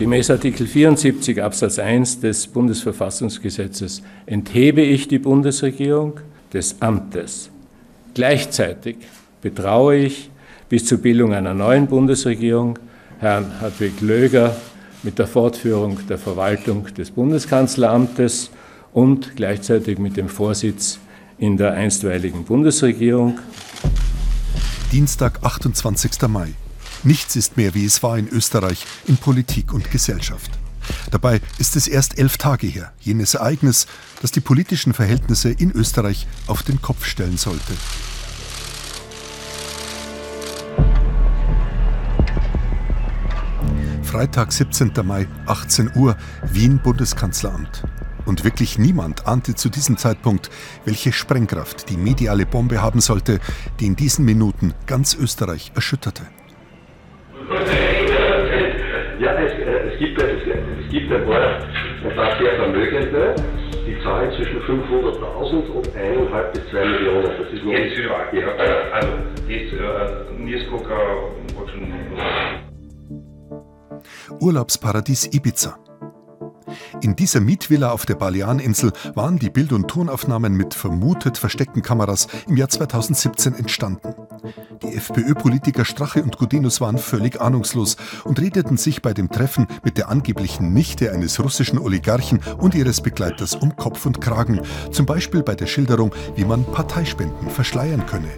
Gemäß Artikel 74 Absatz 1 des Bundesverfassungsgesetzes enthebe ich die Bundesregierung des Amtes. Gleichzeitig betraue ich bis zur Bildung einer neuen Bundesregierung Herrn Hartwig Löger mit der Fortführung der Verwaltung des Bundeskanzleramtes und gleichzeitig mit dem Vorsitz in der einstweiligen Bundesregierung. Dienstag, 28. Mai. Nichts ist mehr, wie es war in Österreich, in Politik und Gesellschaft. Dabei ist es erst elf Tage her, jenes Ereignis, das die politischen Verhältnisse in Österreich auf den Kopf stellen sollte. Freitag, 17. Mai, 18 Uhr, Wien Bundeskanzleramt. Und wirklich niemand ahnte zu diesem Zeitpunkt, welche Sprengkraft die mediale Bombe haben sollte, die in diesen Minuten ganz Österreich erschütterte. Es, es gibt ein paar, ein paar sehr Vermögende, die zahlen zwischen 500.000 und 1,5 bis 2 Millionen. Das ist nur Jetzt überall. Ja. Also, das äh, und Urlaubsparadies Ibiza. In dieser Mietvilla auf der Baleareninsel waren die Bild- und Tonaufnahmen mit vermutet versteckten Kameras im Jahr 2017 entstanden. Die FPÖ-Politiker Strache und Gudenus waren völlig ahnungslos und redeten sich bei dem Treffen mit der angeblichen Nichte eines russischen Oligarchen und ihres Begleiters um Kopf und Kragen, zum Beispiel bei der Schilderung, wie man Parteispenden verschleiern könne.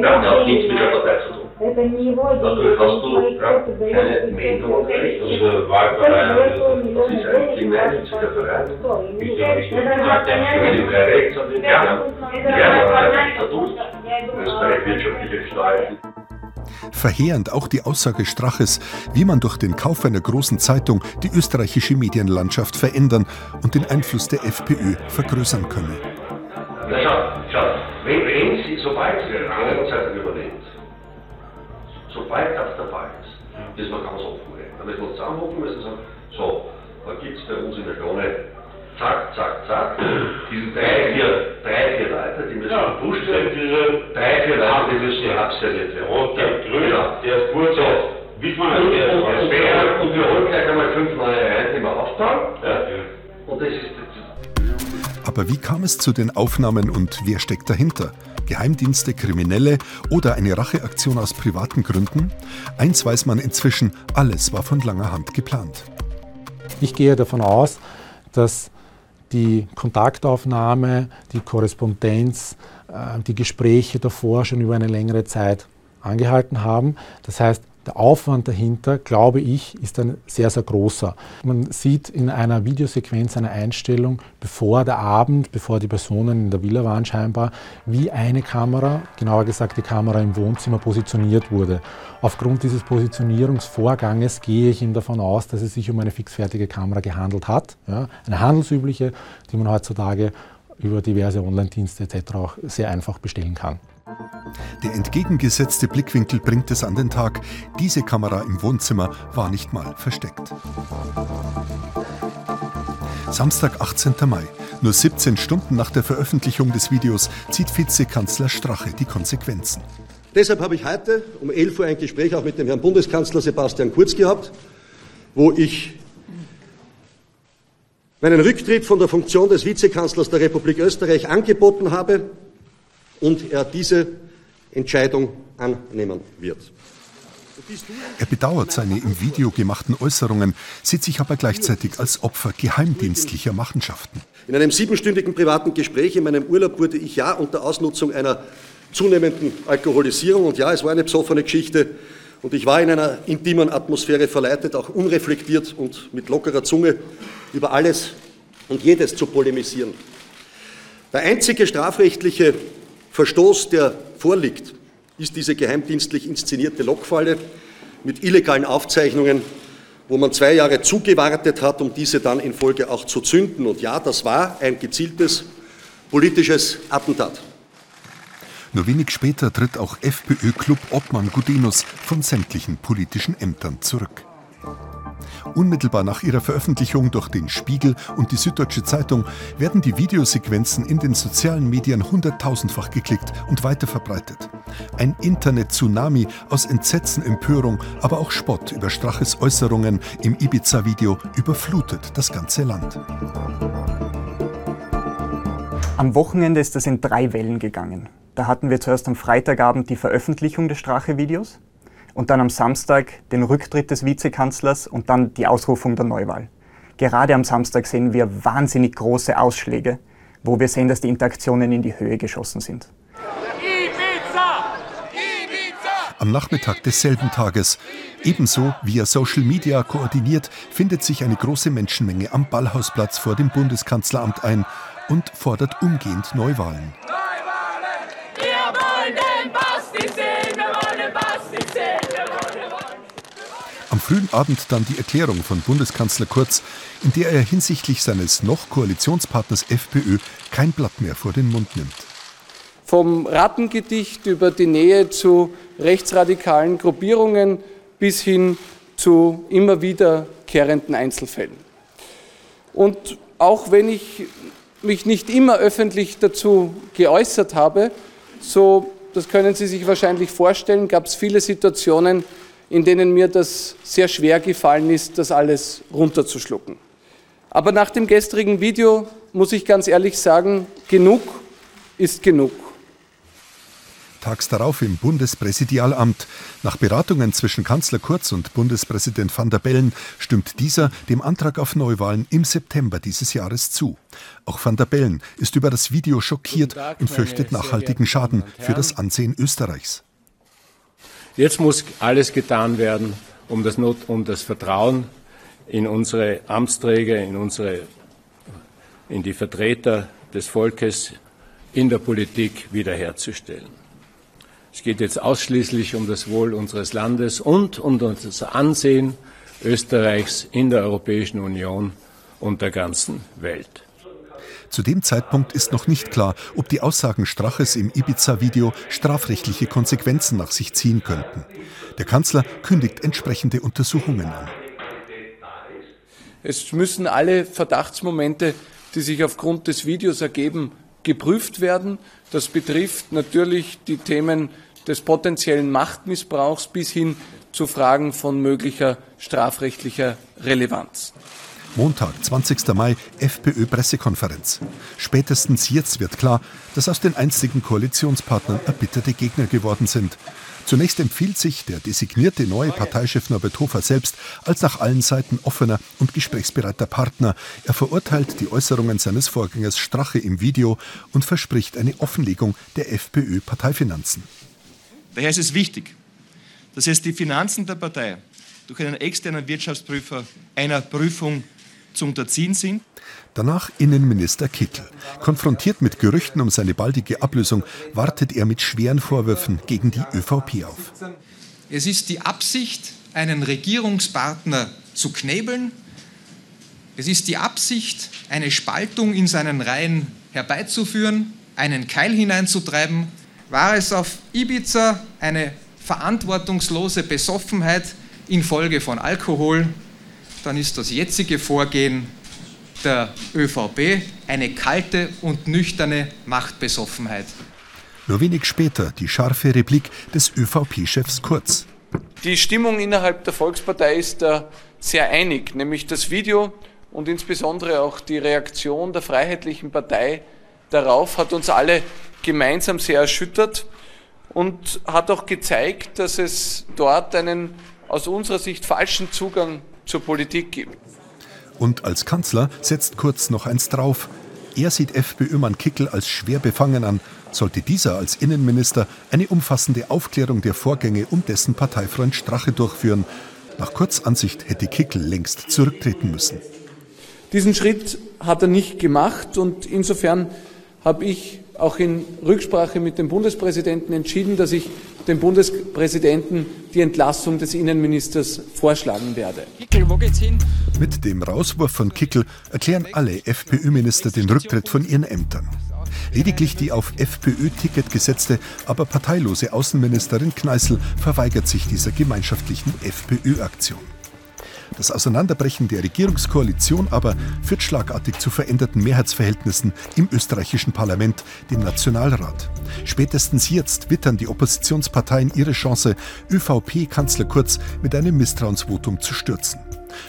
Das hat nichts mit der Partei zu tun. Dadurch hast du keine Meldung gekriegt. Diese Wahlverein, Das ist ein gemeinnütziger Verein. Ich wirtschaftliche Steuern. Verheerend auch die Aussage Straches, wie man durch den Kauf einer großen Zeitung die österreichische Medienlandschaft verändern und den Einfluss der FPÖ vergrößern könne. Na schau, schau, wenn, wenn Sie, sobald Sie eine andere Zeitung übernimmt, sobald das der Fall ist, müssen wir ganz offen reden. Da müssen wir uns müssen sagen, so, da gibt es bei uns in der Krone zack, zack, zack, diese drei, vier, drei, vier Leute, die müssen Ja, gepusht diese- werden, diese- drei, vier Leute, die müssen abserviert werden. Rot, Ja, gelb, grün, genau. der ist kurz So. Ist der und, ist wir, der- und wir holen gleich einmal fünf neue rein, die wir aufbauen. Ja. Und das ist, das, Aber wie kam es zu den Aufnahmen und wer steckt dahinter? Geheimdienste, Kriminelle oder eine Racheaktion aus privaten Gründen? Eins weiß man inzwischen, alles war von langer Hand geplant. Ich gehe davon aus, dass die Kontaktaufnahme, die Korrespondenz, äh, die Gespräche davor schon über eine längere Zeit angehalten haben. Das heißt, der Aufwand dahinter, glaube ich, ist ein sehr, sehr großer. Man sieht in einer Videosequenz eine Einstellung, bevor der Abend, bevor die Personen in der Villa waren scheinbar, wie eine Kamera, genauer gesagt die Kamera im Wohnzimmer, positioniert wurde. Aufgrund dieses Positionierungsvorganges gehe ich eben davon aus, dass es sich um eine fixfertige Kamera gehandelt hat. Ja, eine handelsübliche, die man heutzutage über diverse Online-Dienste etc. auch sehr einfach bestellen kann. Der entgegengesetzte Blickwinkel bringt es an den Tag. Diese Kamera im Wohnzimmer war nicht mal versteckt. Samstag, 18. Mai. Nur 17 Stunden nach der Veröffentlichung des Videos zieht Vizekanzler Strache die Konsequenzen. Deshalb habe ich heute um 11 Uhr ein Gespräch auch mit dem Herrn Bundeskanzler Sebastian Kurz gehabt, wo ich meinen Rücktritt von der Funktion des Vizekanzlers der Republik Österreich angeboten habe und er diese Entscheidung annehmen wird. Er bedauert seine im Video gemachten Äußerungen, sieht sich aber gleichzeitig als Opfer geheimdienstlicher Machenschaften. In einem siebenstündigen privaten Gespräch in meinem Urlaub wurde ich ja unter Ausnutzung einer zunehmenden Alkoholisierung und ja, es war eine besoffene Geschichte und ich war in einer intimen Atmosphäre verleitet, auch unreflektiert und mit lockerer Zunge über alles und jedes zu polemisieren. Der einzige strafrechtliche Verstoß, der vorliegt, ist diese geheimdienstlich inszenierte Lockfalle mit illegalen Aufzeichnungen, wo man zwei Jahre zugewartet hat, um diese dann in Folge auch zu zünden. Und ja, das war ein gezieltes politisches Attentat. Nur wenig später tritt auch FPÖ-Club Obmann Gudenus von sämtlichen politischen Ämtern zurück. Unmittelbar nach ihrer Veröffentlichung durch den Spiegel und die Süddeutsche Zeitung werden die Videosequenzen in den sozialen Medien hunderttausendfach geklickt und weiterverbreitet. Ein Internet-Tsunami aus Entsetzen, Empörung, aber auch Spott über Straches Äußerungen im Ibiza-Video überflutet das ganze Land. Am Wochenende ist das in drei Wellen gegangen. Da hatten wir zuerst am Freitagabend die Veröffentlichung des Strache-Videos und dann am Samstag den Rücktritt des Vizekanzlers und dann die Ausrufung der Neuwahl. Gerade am Samstag sehen wir wahnsinnig große Ausschläge, wo wir sehen, dass die Interaktionen in die Höhe geschossen sind. Am Nachmittag desselben Tages, ebenso via Social Media koordiniert, findet sich eine große Menschenmenge am Ballhausplatz vor dem Bundeskanzleramt ein und fordert umgehend Neuwahlen. Frühen Abend dann die Erklärung von Bundeskanzler Kurz, in der er hinsichtlich seines noch Koalitionspartners FPÖ kein Blatt mehr vor den Mund nimmt. Vom Rattengedicht über die Nähe zu rechtsradikalen Gruppierungen bis hin zu immer wiederkehrenden Einzelfällen. Und auch wenn ich mich nicht immer öffentlich dazu geäußert habe, so, das können Sie sich wahrscheinlich vorstellen, gab es viele Situationen, in denen mir das sehr schwer gefallen ist, das alles runterzuschlucken. Aber nach dem gestrigen Video muss ich ganz ehrlich sagen, genug ist genug. Tags darauf im Bundespräsidialamt. Nach Beratungen zwischen Kanzler Kurz und Bundespräsident van der Bellen stimmt dieser dem Antrag auf Neuwahlen im September dieses Jahres zu. Auch van der Bellen ist über das Video schockiert und fürchtet nachhaltigen Schaden für das Ansehen Österreichs. Jetzt muss alles getan werden, um das, Not, um das Vertrauen in unsere Amtsträger, in, unsere, in die Vertreter des Volkes in der Politik wiederherzustellen. Es geht jetzt ausschließlich um das Wohl unseres Landes und um das Ansehen Österreichs in der Europäischen Union und der ganzen Welt. Zu dem Zeitpunkt ist noch nicht klar, ob die Aussagen Straches im Ibiza-Video strafrechtliche Konsequenzen nach sich ziehen könnten. Der Kanzler kündigt entsprechende Untersuchungen an. Es müssen alle Verdachtsmomente, die sich aufgrund des Videos ergeben, geprüft werden. Das betrifft natürlich die Themen des potenziellen Machtmissbrauchs bis hin zu Fragen von möglicher strafrechtlicher Relevanz. Montag, 20. Mai, FPÖ-Pressekonferenz. Spätestens jetzt wird klar, dass aus den einstigen Koalitionspartnern erbitterte Gegner geworden sind. Zunächst empfiehlt sich der designierte neue Parteichef Norbert Hofer selbst als nach allen Seiten offener und gesprächsbereiter Partner. Er verurteilt die Äußerungen seines Vorgängers Strache im Video und verspricht eine Offenlegung der FPÖ-Parteifinanzen. Daher ist es wichtig, dass jetzt die Finanzen der Partei durch einen externen Wirtschaftsprüfer einer Prüfung zu unterziehen sind. Danach Innenminister Kickel. Konfrontiert mit Gerüchten um seine baldige Ablösung, wartet er mit schweren Vorwürfen gegen die ÖVP auf. Es ist die Absicht, einen Regierungspartner zu knebeln. Es ist die Absicht, eine Spaltung in seinen Reihen herbeizuführen, einen Keil hineinzutreiben. War es auf Ibiza eine verantwortungslose Besoffenheit infolge von Alkohol, dann ist das jetzige Vorgehen der ÖVP eine kalte und nüchterne Machtbesoffenheit. Nur wenig später die scharfe Replik des ÖVP-Chefs Kurz. Die Stimmung innerhalb der Volkspartei ist da sehr einig, nämlich das Video und insbesondere auch die Reaktion der Freiheitlichen Partei darauf hat uns alle gemeinsam sehr erschüttert und hat auch gezeigt, dass es dort einen aus unserer Sicht falschen Zugang zur Politik gibt. Und als Kanzler setzt Kurz noch eins drauf. Er sieht FPÖ-Mann Kickel als schwer befangen an, sollte dieser als Innenminister eine umfassende Aufklärung der Vorgänge um dessen Parteifreund Strache durchführen. Nach Kurzansicht hätte Kickel längst zurücktreten müssen. Diesen Schritt hat er nicht gemacht und insofern habe ich auch in Rücksprache mit dem Bundespräsidenten entschieden, dass ich dem Bundespräsidenten die Entlassung des Innenministers vorschlagen werde. Kickel, wo geht's hin? Mit dem Rauswurf von Kickel erklären alle FPÖ-Minister den Rücktritt von ihren Ämtern. Lediglich die auf FPÖ-Ticket gesetzte, aber parteilose Außenministerin Kneißl verweigert sich dieser gemeinschaftlichen FPÖ-Aktion. Das Auseinanderbrechen der Regierungskoalition aber führt schlagartig zu veränderten Mehrheitsverhältnissen im österreichischen Parlament, dem Nationalrat. Spätestens jetzt wittern die Oppositionsparteien ihre Chance, ÖVP-Kanzler Kurz mit einem Misstrauensvotum zu stürzen.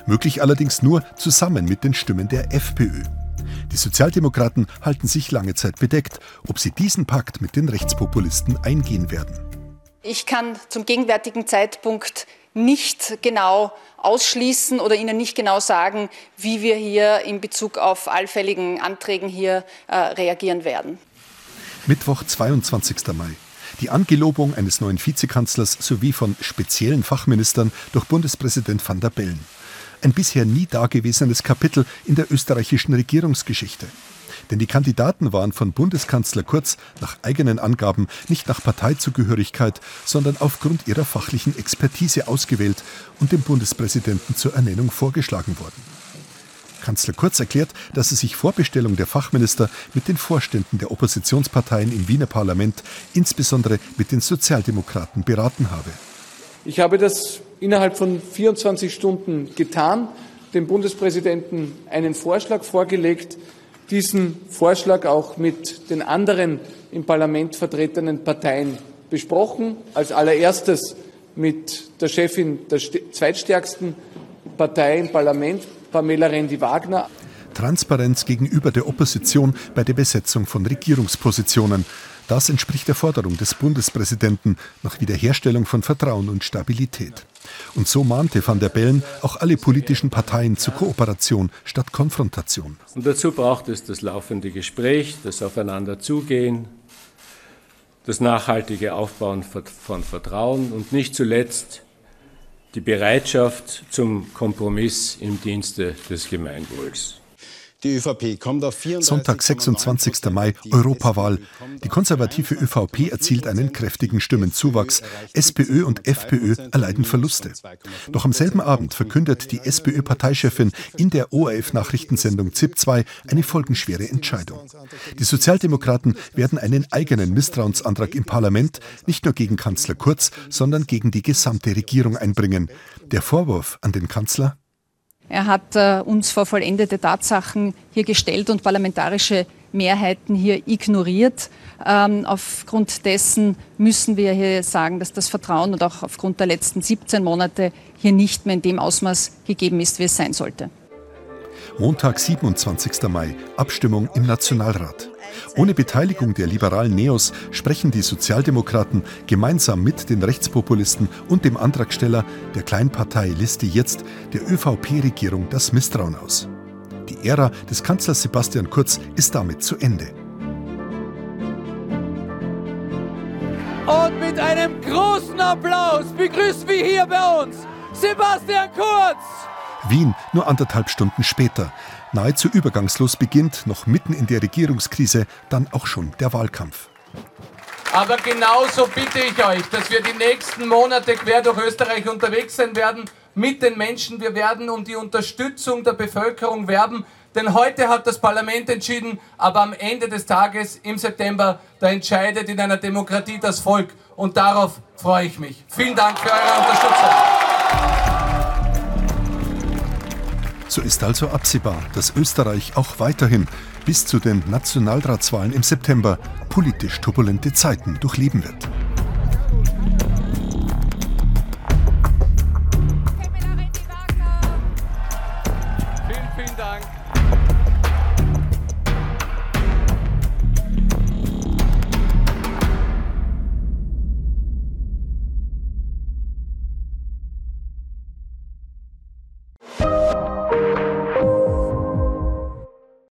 Möglich allerdings nur zusammen mit den Stimmen der FPÖ. Die Sozialdemokraten halten sich lange Zeit bedeckt, ob sie diesen Pakt mit den Rechtspopulisten eingehen werden. Ich kann zum gegenwärtigen Zeitpunkt nicht genau ausschließen oder Ihnen nicht genau sagen, wie wir hier in Bezug auf allfälligen Anträgen hier äh, reagieren werden. Mittwoch, 22. Mai. Die Angelobung eines neuen Vizekanzlers sowie von speziellen Fachministern durch Bundespräsident van der Bellen ein bisher nie dagewesenes Kapitel in der österreichischen Regierungsgeschichte. Denn die Kandidaten waren von Bundeskanzler Kurz nach eigenen Angaben nicht nach Parteizugehörigkeit, sondern aufgrund ihrer fachlichen Expertise ausgewählt und dem Bundespräsidenten zur Ernennung vorgeschlagen worden. Kanzler Kurz erklärt, dass er sich vor Bestellung der Fachminister mit den Vorständen der Oppositionsparteien im Wiener Parlament, insbesondere mit den Sozialdemokraten, beraten habe. Ich habe das innerhalb von 24 Stunden getan, dem Bundespräsidenten einen Vorschlag vorgelegt, diesen Vorschlag auch mit den anderen im Parlament vertretenen Parteien besprochen. Als allererstes mit der Chefin der zweitstärksten Partei im Parlament, Pamela Rendi-Wagner. Transparenz gegenüber der Opposition bei der Besetzung von Regierungspositionen. Das entspricht der Forderung des Bundespräsidenten nach Wiederherstellung von Vertrauen und Stabilität. Und so mahnte van der Bellen auch alle politischen Parteien zur Kooperation statt Konfrontation. Und dazu braucht es das laufende Gespräch, das Aufeinanderzugehen, das nachhaltige Aufbauen von Vertrauen und nicht zuletzt die Bereitschaft zum Kompromiss im Dienste des Gemeinwohls. Die ÖVP kommt auf 34, Sonntag, 26. Mai, Europawahl. Die konservative ÖVP erzielt einen kräftigen Stimmenzuwachs. SPÖ und FPÖ erleiden Verluste. Doch am selben Abend verkündet die SPÖ-Parteichefin in der ORF-Nachrichtensendung ZIP 2 eine folgenschwere Entscheidung. Die Sozialdemokraten werden einen eigenen Misstrauensantrag im Parlament nicht nur gegen Kanzler Kurz, sondern gegen die gesamte Regierung einbringen. Der Vorwurf an den Kanzler? Er hat äh, uns vor vollendete Tatsachen hier gestellt und parlamentarische Mehrheiten hier ignoriert. Ähm, aufgrund dessen müssen wir hier sagen, dass das Vertrauen und auch aufgrund der letzten 17 Monate hier nicht mehr in dem Ausmaß gegeben ist, wie es sein sollte. Montag, 27. Mai, Abstimmung im Nationalrat. Ohne Beteiligung der liberalen Neos sprechen die Sozialdemokraten gemeinsam mit den Rechtspopulisten und dem Antragsteller der Kleinpartei Liste jetzt der ÖVP-Regierung das Misstrauen aus. Die Ära des Kanzlers Sebastian Kurz ist damit zu Ende. Und mit einem großen Applaus begrüßen wir hier bei uns Sebastian Kurz! Wien nur anderthalb Stunden später. Nahezu übergangslos beginnt, noch mitten in der Regierungskrise, dann auch schon der Wahlkampf. Aber genauso bitte ich euch, dass wir die nächsten Monate quer durch Österreich unterwegs sein werden mit den Menschen. Wir werden um die Unterstützung der Bevölkerung werben. Denn heute hat das Parlament entschieden, aber am Ende des Tages im September, da entscheidet in einer Demokratie das Volk. Und darauf freue ich mich. Vielen Dank für eure Unterstützung. So ist also absehbar, dass Österreich auch weiterhin bis zu den Nationalratswahlen im September politisch turbulente Zeiten durchleben wird.